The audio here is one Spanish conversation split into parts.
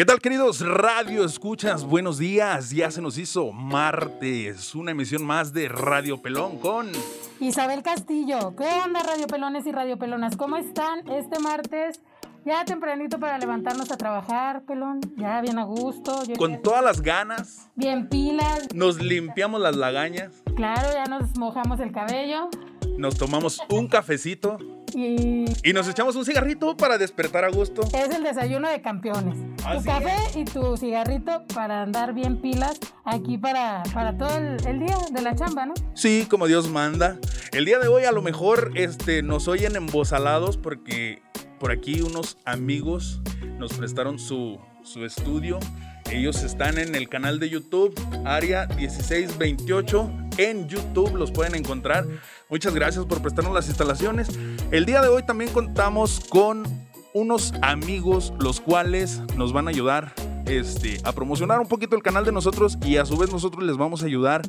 ¿Qué tal, queridos Radio Escuchas? Buenos días. Ya se nos hizo martes, una emisión más de Radio Pelón con Isabel Castillo. ¿Qué onda, Radio Pelones y Radio Pelonas? ¿Cómo están este martes? Ya tempranito para levantarnos a trabajar, pelón. Ya bien a gusto. Con todas las ganas. Bien pilas. Nos limpiamos las lagañas. Claro, ya nos mojamos el cabello. Nos tomamos un cafecito. Y... y nos echamos un cigarrito para despertar a gusto. Es el desayuno de campeones. tu café y tu cigarrito para andar bien pilas aquí para, para todo el, el, día de la chamba, ¿no? Sí, como Dios manda. El día de hoy a lo mejor este, nos oyen embosalados porque por aquí unos amigos nos prestaron su, su estudio. Ellos están en el canal de YouTube, Área 1628. En YouTube los pueden encontrar. Muchas gracias por prestarnos las instalaciones. El día de hoy también contamos con unos amigos los cuales nos van a ayudar este, a promocionar un poquito el canal de nosotros y a su vez nosotros les vamos a ayudar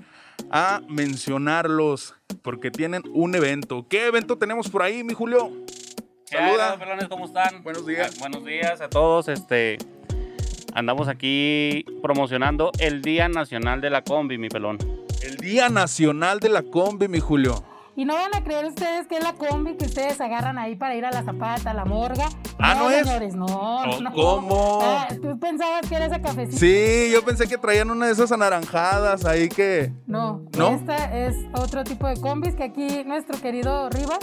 a mencionarlos porque tienen un evento. ¿Qué evento tenemos por ahí, mi Julio? Saluda. pelones, ¿cómo están? Buenos días. Ah, buenos días a todos. Este, andamos aquí promocionando el Día Nacional de la Combi, mi pelón. El Día Nacional de la Combi, mi Julio. Y no van a creer ustedes que es la combi que ustedes agarran ahí para ir a la zapata, a la morga. Ah, no, es. Señores, no, no. ¿Cómo? Ah, ¿Tú pensabas que era esa cafecita? Sí, yo pensé que traían una de esas anaranjadas ahí que. No, ¿No? esta es otro tipo de combis que aquí nuestro querido Rivas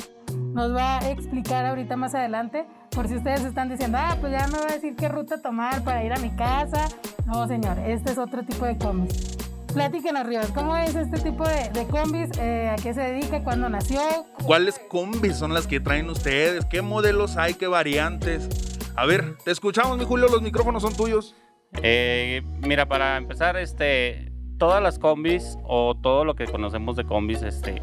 nos va a explicar ahorita más adelante. Por si ustedes están diciendo, ah, pues ya me va a decir qué ruta tomar para ir a mi casa. No, señor, este es otro tipo de combis. Platíquenos, Rivas, ¿cómo es este tipo de, de combis? Eh, ¿A qué se dedica? ¿Cuándo nació? ¿Cuáles combis son las que traen ustedes? ¿Qué modelos hay? ¿Qué variantes? A ver, te escuchamos, mi Julio, los micrófonos son tuyos. Eh, mira, para empezar, este, todas las combis o todo lo que conocemos de combis, este,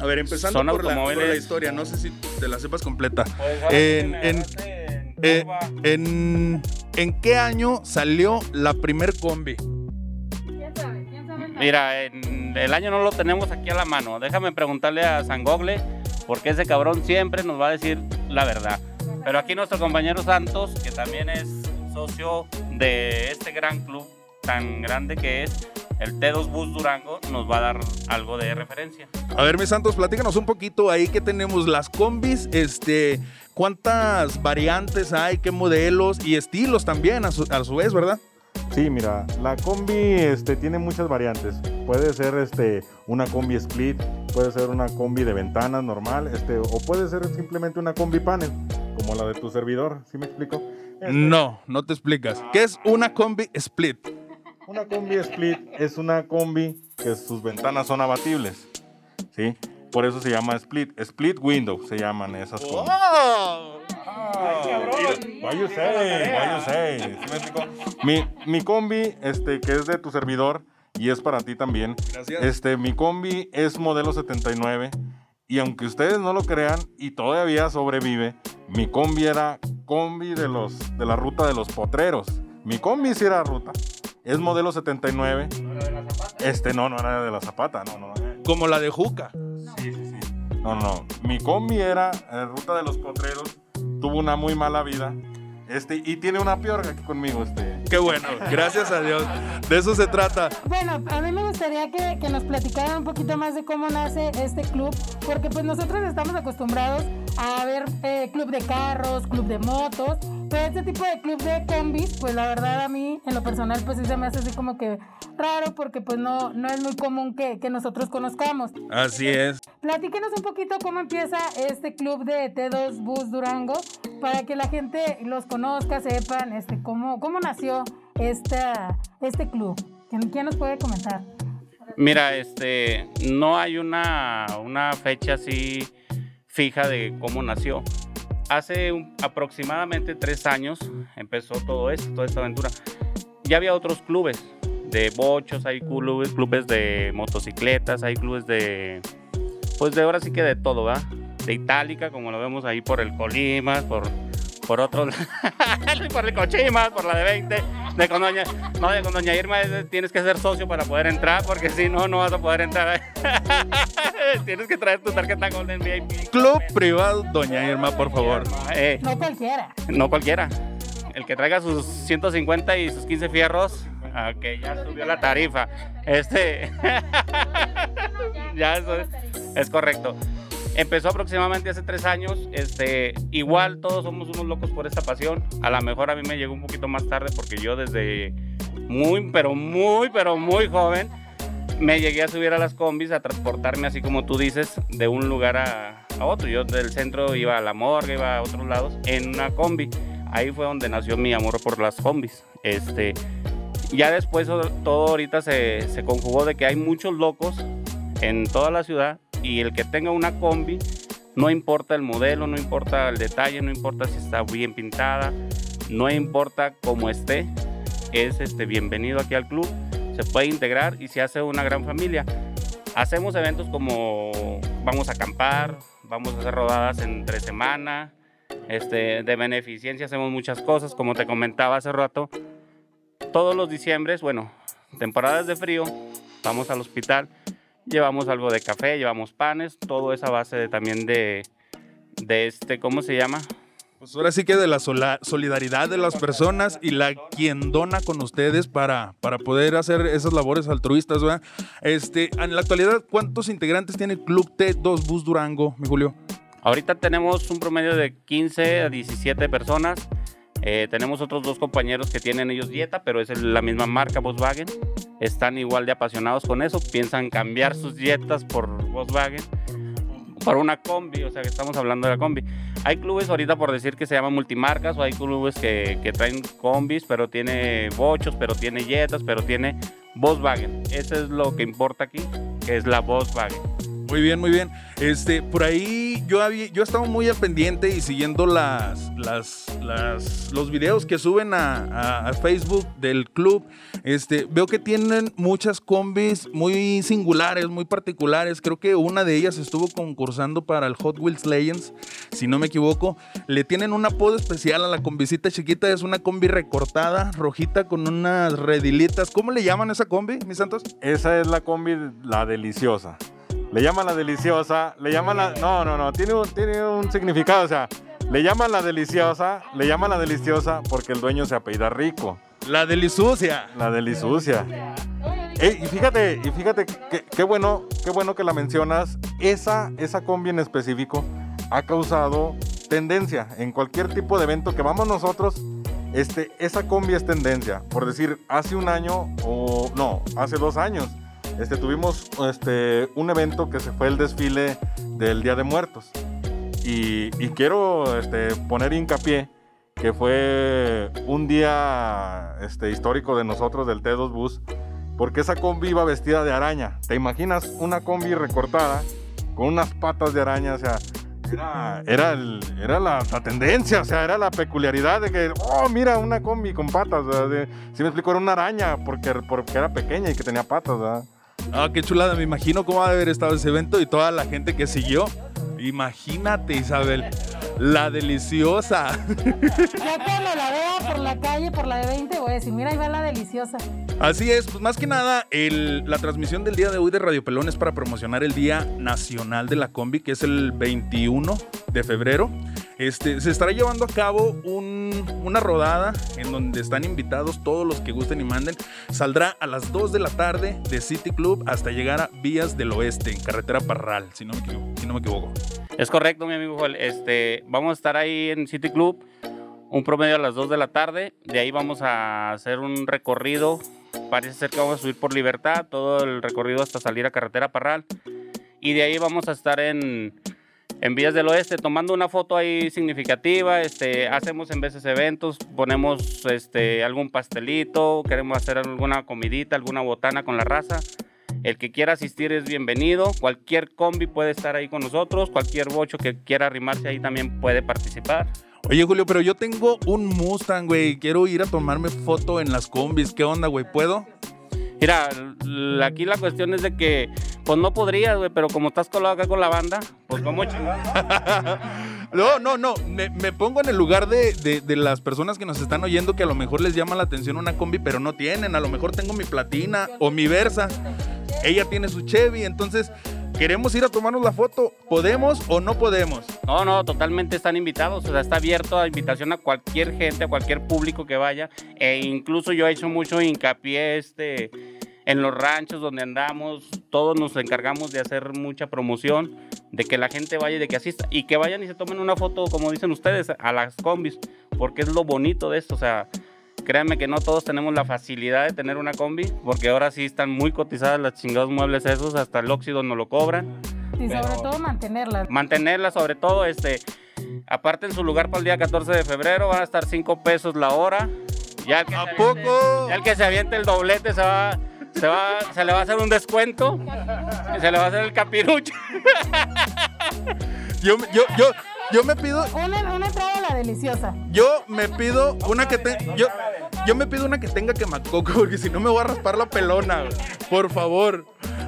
a ver, empezando Son por la, por la historia, no sé si te la sepas completa. Pues, En- en- en Eh, en, ¿En qué año salió la primer combi? ¿Quién sabe? ¿Quién sabe? Mira, en- el año no lo tenemos aquí a la mano. Déjame preguntarle a San Gogle, porque ese cabrón siempre nos va a decir la verdad. Pero aquí nuestro compañero Santos, que también es socio de este gran club tan grande que es el T2 Bus Durango, nos va a dar algo de referencia. A ver, mis santos, platícanos un poquito ahí que tenemos las combis, este, cuántas variantes hay, qué modelos y estilos también a su, a su vez, ¿verdad? Sí, mira, la combi este, tiene muchas variantes. Puede ser este, una combi split, puede ser una combi de ventanas normal, este, o puede ser simplemente una combi panel, como la de tu servidor, ¿sí me explico? Este, No, no te explicas. ¿Qué es una combi split? Una combi split es una combi que sus ventanas son abatibles, ¿sí? Por eso se llama split. Split window se llaman esas combis. Why you say, why you say. Mi, mi combi, este, que es de tu servidor y es para ti también. Gracias. Este, mi combi es modelo 79 y aunque ustedes no lo crean y todavía sobrevive, mi combi era combi de los de la ruta de los potreros. Mi combi sí era ruta. Es modelo 79. Este no, no era de la Zapata, no, no. eh, Como la de Juca. Sí, sí, sí. No, no. Mi combi era eh, ruta de los potreros. Tuvo una muy mala vida. Este, y tiene una piorga aquí conmigo, este. Qué bueno, gracias a Dios. De eso se trata. Bueno, a mí me gustaría que, que nos platicaran un poquito más de cómo nace este club, porque pues nosotros estamos acostumbrados a ver eh, club de carros, club de motos, pero este tipo de club de combis, pues la verdad a mí, en lo personal, pues sí se me hace así como que raro, porque pues no, no es muy común que, que nosotros conozcamos. Así es. Platíquenos un poquito cómo empieza este club de T2 Bus Durango para que la gente los conozca, sepan este, cómo, cómo nació esta, este club. ¿Quién, quién nos puede comentar? Mira, este, no hay una, una fecha así fija de cómo nació. Hace aproximadamente tres años empezó todo esto, toda esta aventura. Ya había otros clubes de bochos, hay clubes, clubes de motocicletas, hay clubes de, pues de ahora sí que de todo, ¿verdad? De Itálica, como lo vemos ahí por el Colimas, por, por otros, por el por la de 20, de con doña, no, de con doña Irma es- tienes que ser socio para poder entrar, porque si no, no vas a poder entrar. tienes que traer tu tarjeta Golden VIP. Club privado, doña Irma, por favor. Eh, No cualquiera. no cualquiera. el que traiga sus 150 y sus 15 fierros, que ya subió la tarifa. Este, ya eso es, correcto. Empezó aproximadamente hace tres años. Este, igual todos somos unos locos por esta pasión. A lo mejor a mí me llegó un poquito más tarde porque yo desde muy, pero muy, pero muy joven me llegué a subir a las combis a transportarme así como tú dices de un lugar a, a otro. Yo del centro iba a la morgue, iba a otros lados en una combi. Ahí fue donde nació mi amor por las combis. Este, ya después todo ahorita se, se conjugó de que hay muchos locos en toda la ciudad y el que tenga una combi, no importa el modelo, no importa el detalle, no importa si está bien pintada, no importa cómo esté, es este, bienvenido aquí al club, se puede integrar y se hace una gran familia. Hacemos eventos como vamos a acampar, vamos a hacer rodadas entre semana, este, de beneficencia hacemos muchas cosas, como te comentaba hace rato, todos los diciembres, bueno, temporadas de frío, vamos al hospital, llevamos algo de café, llevamos panes, todo esa base de, también de, de este, ¿cómo se llama? Pues ahora sí que de la solidaridad de las personas y la quien dona con ustedes para, para poder hacer esas labores altruistas, ¿verdad? Este, en la actualidad, ¿cuántos integrantes tiene el Club T2 Bus Durango, mi Julio? Ahorita tenemos un promedio de 15 a 17 personas. Eh, tenemos otros dos compañeros que tienen ellos dieta, pero es la misma marca Volkswagen. Están igual de apasionados con eso, piensan cambiar sus dietas por Volkswagen, por una combi, o sea que estamos hablando de la combi. Hay clubes ahorita por decir que se llaman multimarcas, o hay clubes que, que traen combis, pero tiene bochos, pero tiene jetas, pero tiene Volkswagen. Eso es lo que importa aquí, es la Volkswagen. Muy bien, muy bien. Este, por ahí yo había, yo estaba muy al pendiente y siguiendo las, las, las los videos que suben a, Facebook del club. Este, veo que tienen muchas combis muy singulares, muy particulares. Creo que una de ellas estuvo concursando para el Hot Wheels Legends, si no me equivoco. Le tienen un apodo especial a la combicita chiquita. Es una combi recortada, rojita, con unas redilitas. ¿Cómo le llaman esa combi, mis santos? Esa es la combi, la deliciosa. Le llaman la deliciosa, le llaman la... No, no, no, tiene un, tiene un significado, o sea, le llaman la deliciosa, le llaman la deliciosa porque el dueño se apellida rico. La delisucia. La delisucia. y fíjate, y fíjate qué bueno, qué bueno que la mencionas. Esa, esa combi en específico ha causado tendencia en cualquier tipo de evento que vamos nosotros. Este, esa combi es tendencia. Por decir, hace un año o no, hace dos años este, tuvimos este, un evento que se fue el desfile del Día de Muertos. Y, quiero este, poner hincapié que fue un día este, histórico de nosotros del T2 Bus, porque esa combi iba vestida de araña. ¿Te imaginas una combi recortada con unas patas de araña? O sea, era, era, era la, tendencia, o sea, era la peculiaridad de que, oh, mira, una combi con patas. si me explico, era una araña porque, porque era pequeña y que tenía patas. ¿verdad? Ah, qué chulada. Me imagino cómo va a haber estado ese evento y toda la gente que siguió. Imagínate, Isabel. La deliciosa. Ya cuando la vea por la calle, por la de 20, voy a decir, mira, ahí va la deliciosa. Así es, pues más que nada, la transmisión del día de hoy de Radio Pelón es para promocionar el Día Nacional de la Combi, que es el 21 de febrero. Este, se estará llevando a cabo una rodada en donde están invitados todos los que gusten y manden. Saldrá a las 2 de la tarde de City Club hasta llegar a Vías del Oeste, en carretera Parral, si no me equivoco. No. Es correcto, mi amigo Joel. Este, vamos a estar ahí en City Club un promedio a las 2 de la tarde. De ahí vamos a hacer un recorrido. Parece ser que vamos a subir por libertad, todo el recorrido hasta salir a carretera Parral. Y de ahí vamos a estar en en Vías del Oeste, tomando una foto ahí significativa, este, hacemos en veces eventos, ponemos este, algún pastelito, queremos hacer alguna comidita, alguna botana con la raza. El que quiera asistir es bienvenido, cualquier combi puede estar ahí con nosotros, cualquier bocho que quiera arrimarse ahí también puede participar. Oye, Julio, pero yo tengo un Mustang, güey. Quiero ir a tomarme foto en las combis. ¿Qué onda, güey? ¿Puedo? Mira, aquí la cuestión es de que, pues no podrías, güey, pero como estás colado acá con la banda, pues como No, no, no. Me, pongo en el lugar de, de, las personas que nos están oyendo que a lo mejor les llama la atención una combi, pero no tienen. A lo mejor tengo mi platina o mi versa. Ella tiene su Chevy, entonces queremos ir a tomarnos la foto, ¿podemos o no podemos? No, no, totalmente están invitados. O sea, está abierto a invitación a cualquier gente, a cualquier público que vaya. E incluso yo he hecho mucho hincapié este, en los ranchos donde andamos. Todos nos encargamos de hacer mucha promoción, de que la gente vaya y de que asista. Y que vayan y se tomen una foto, como dicen ustedes, a las combis. Porque es lo bonito de esto. O sea, créanme que no todos tenemos la facilidad de tener una combi. Porque ahora sí están muy cotizadas las chingados muebles esos. Hasta el óxido no lo cobran. Y sobre todo mantenerlas. Mantenerlas, sobre todo, este, aparte en su lugar para el día 14 de febrero van a estar 5 pesos la hora. Ya el que ¿A se poco? aviente- ya el que se aviente el doblete se va, se va, se le va a hacer un descuento. Y se le va a hacer el capirucho. Yo, me- yo, yo, yo me pido, Una, una entrada a la deliciosa. yo me pido una que te, yo, yo me pido una que tenga quemacoco, porque si no me voy a raspar la pelona, por favor.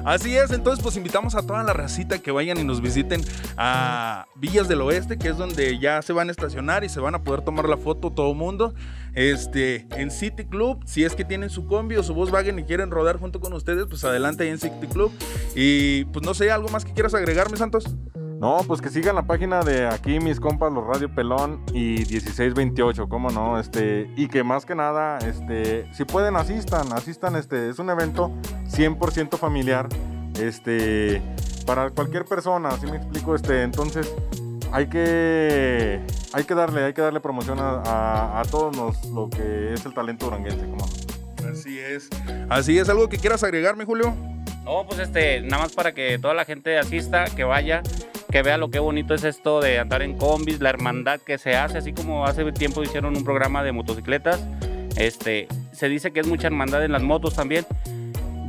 Así es, entonces pues invitamos a toda la racita que vayan y nos visiten a Villas del Oeste, que es donde ya se van a estacionar y se van a poder tomar la foto todo mundo. Este, en City Club, si es que tienen su combi o su Volkswagen y quieren rodar junto con ustedes, pues adelante ahí en City Club. Y pues no sé, ¿algo más que quieras agregarme, Santos? No, pues que sigan la página de aquí mis compas, los Radio Pelón y 1628, cómo no, este, y que más que nada, este, si pueden asistan, asistan, este, es un evento 100% familiar, este, para cualquier persona, así me explico, este, entonces hay que, hay que darle, hay que darle promoción a, a- a todos los- lo que es el talento duranguense, cómo. Así es. Así es, ¿algo que quieras agregarme, Julio? No, pues este, nada más para que toda la gente asista, que vaya, que vea lo que bonito es esto de andar en combis, la hermandad que se hace, así como hace tiempo hicieron un programa de motocicletas. Este, se dice que es mucha hermandad en las motos también.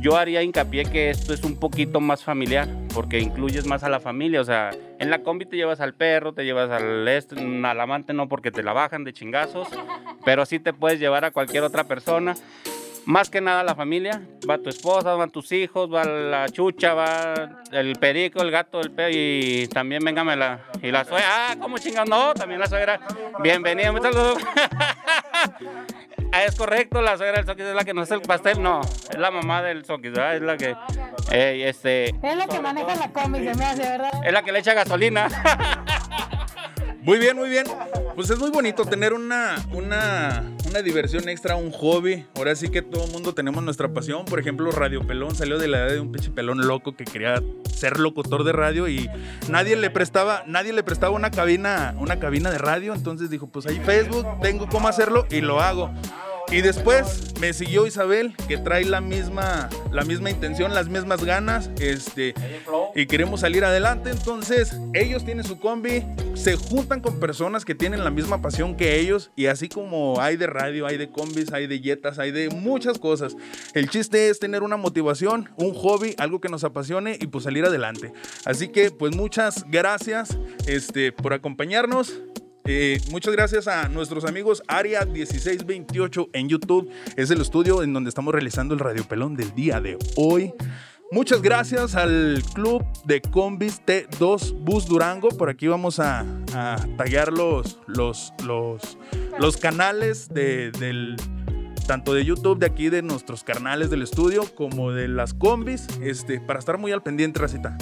Yo haría hincapié que esto es un poquito más familiar, porque incluyes más a la familia. O sea, en la combi te llevas al perro, te llevas al, este, al amante, no porque te la bajan de chingazos, pero sí te puedes llevar a cualquier otra persona. Más que nada la familia, va tu esposa, van tus hijos, va la chucha, va el perico, el gato, el perro y también véngame la y la suegra. Ah, ¿cómo chingados? No, también la suegra. Bienvenida, un saludo. Es correcto, la suegra del Soquis es la que nos hace el pastel, no, es la mamá del Soquis, ¿verdad? Es la que, eh, este, Es la que maneja la combi, se me hace, ¿verdad? es la que le echa gasolina. Muy bien, muy bien. Pues es muy bonito tener una, una, una diversión extra, un hobby. Ahora sí que todo el mundo tenemos nuestra pasión. Por ejemplo, Radio Pelón salió de la edad de un pinche pelón loco que quería ser locutor de radio y nadie le prestaba, nadie le prestaba una cabina, una cabina de radio. Entonces dijo, pues ahí Facebook, tengo cómo hacerlo y lo hago. Y después me siguió Isabel, que trae la misma, la misma intención, las mismas ganas, este, y queremos salir adelante. Entonces, ellos tienen su combi, se juntan con personas que tienen la misma pasión que ellos, y así como hay de radio, hay de combis, hay de yetas, hay de muchas cosas. El chiste es tener una motivación, un hobby, algo que nos apasione y pues salir adelante. Así que, pues muchas gracias este, por acompañarnos. Eh, muchas gracias a nuestros amigos Área 1628 en YouTube. Es el estudio en donde estamos realizando el Radio Pelón del día de hoy. Muchas gracias al club de combis T2 Bus Durango. Por aquí vamos a, a taggear los, los, los, los canales de, del, tanto de YouTube de aquí, de nuestros canales del estudio, como de las combis, este, para estar muy al pendiente, Racita.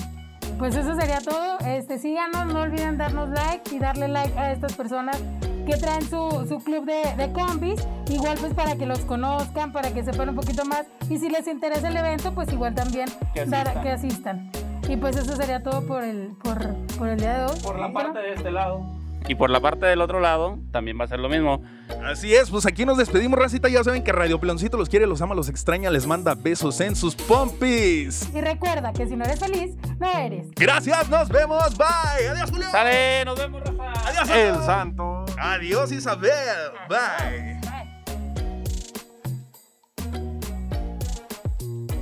Pues eso sería todo. Este, síganos, no olviden darnos like y darle like a estas personas que traen su, su club de, de combis. Igual pues para que los conozcan, para que sepan un poquito más. Y si les interesa el evento, pues igual también Que dar- asistan. que asistan. Y pues eso sería todo por el, por, por el día de hoy. Por la parte de este lado. Y por la parte del otro lado también va a ser lo mismo. Así es, pues aquí nos despedimos, Racita. Ya saben que Radio Peloncito los quiere, los ama, los extraña, les manda besos en sus pompis. Y recuerda que si no eres feliz, no eres. Gracias, nos vemos, bye. Adiós, Julio. ¡Sale! ¡Nos vemos, Rafa! Adiós, El santo. Adiós, Isabel. Bye.